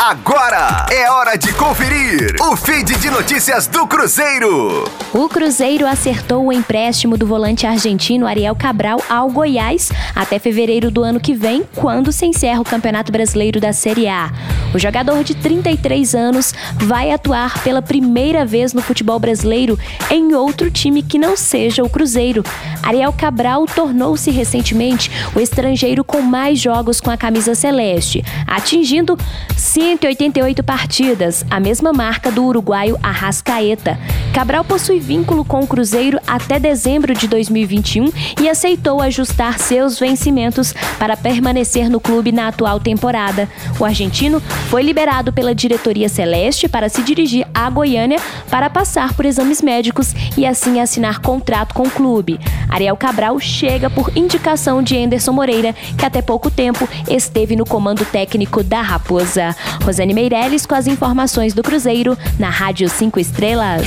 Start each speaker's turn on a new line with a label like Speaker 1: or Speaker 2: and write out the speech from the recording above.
Speaker 1: Agora é hora de conferir o feed de notícias do Cruzeiro.
Speaker 2: O Cruzeiro acertou o empréstimo do volante argentino Ariel Cabral ao Goiás até fevereiro do ano que vem, quando se encerra o Campeonato Brasileiro da Série A. O jogador de 33 anos vai atuar pela primeira vez no futebol brasileiro em outro time que não seja o Cruzeiro. Ariel Cabral tornou-se recentemente o estrangeiro com mais jogos com a camisa celeste, atingindo 188 partidas, a mesma marca do uruguaio Arrascaeta. Cabral possui vínculo com o Cruzeiro até dezembro de 2021 e aceitou ajustar seus vencimentos para permanecer no clube na atual temporada. O argentino foi liberado pela diretoria celeste para se dirigir a Goiânia para passar por exames médicos e assim assinar contrato com o clube. Ariel Cabral chega por indicação de Anderson Moreira, que até pouco tempo esteve no comando técnico da Raposa. Rosane Meirelles com as informações do Cruzeiro na Rádio 5 Estrelas.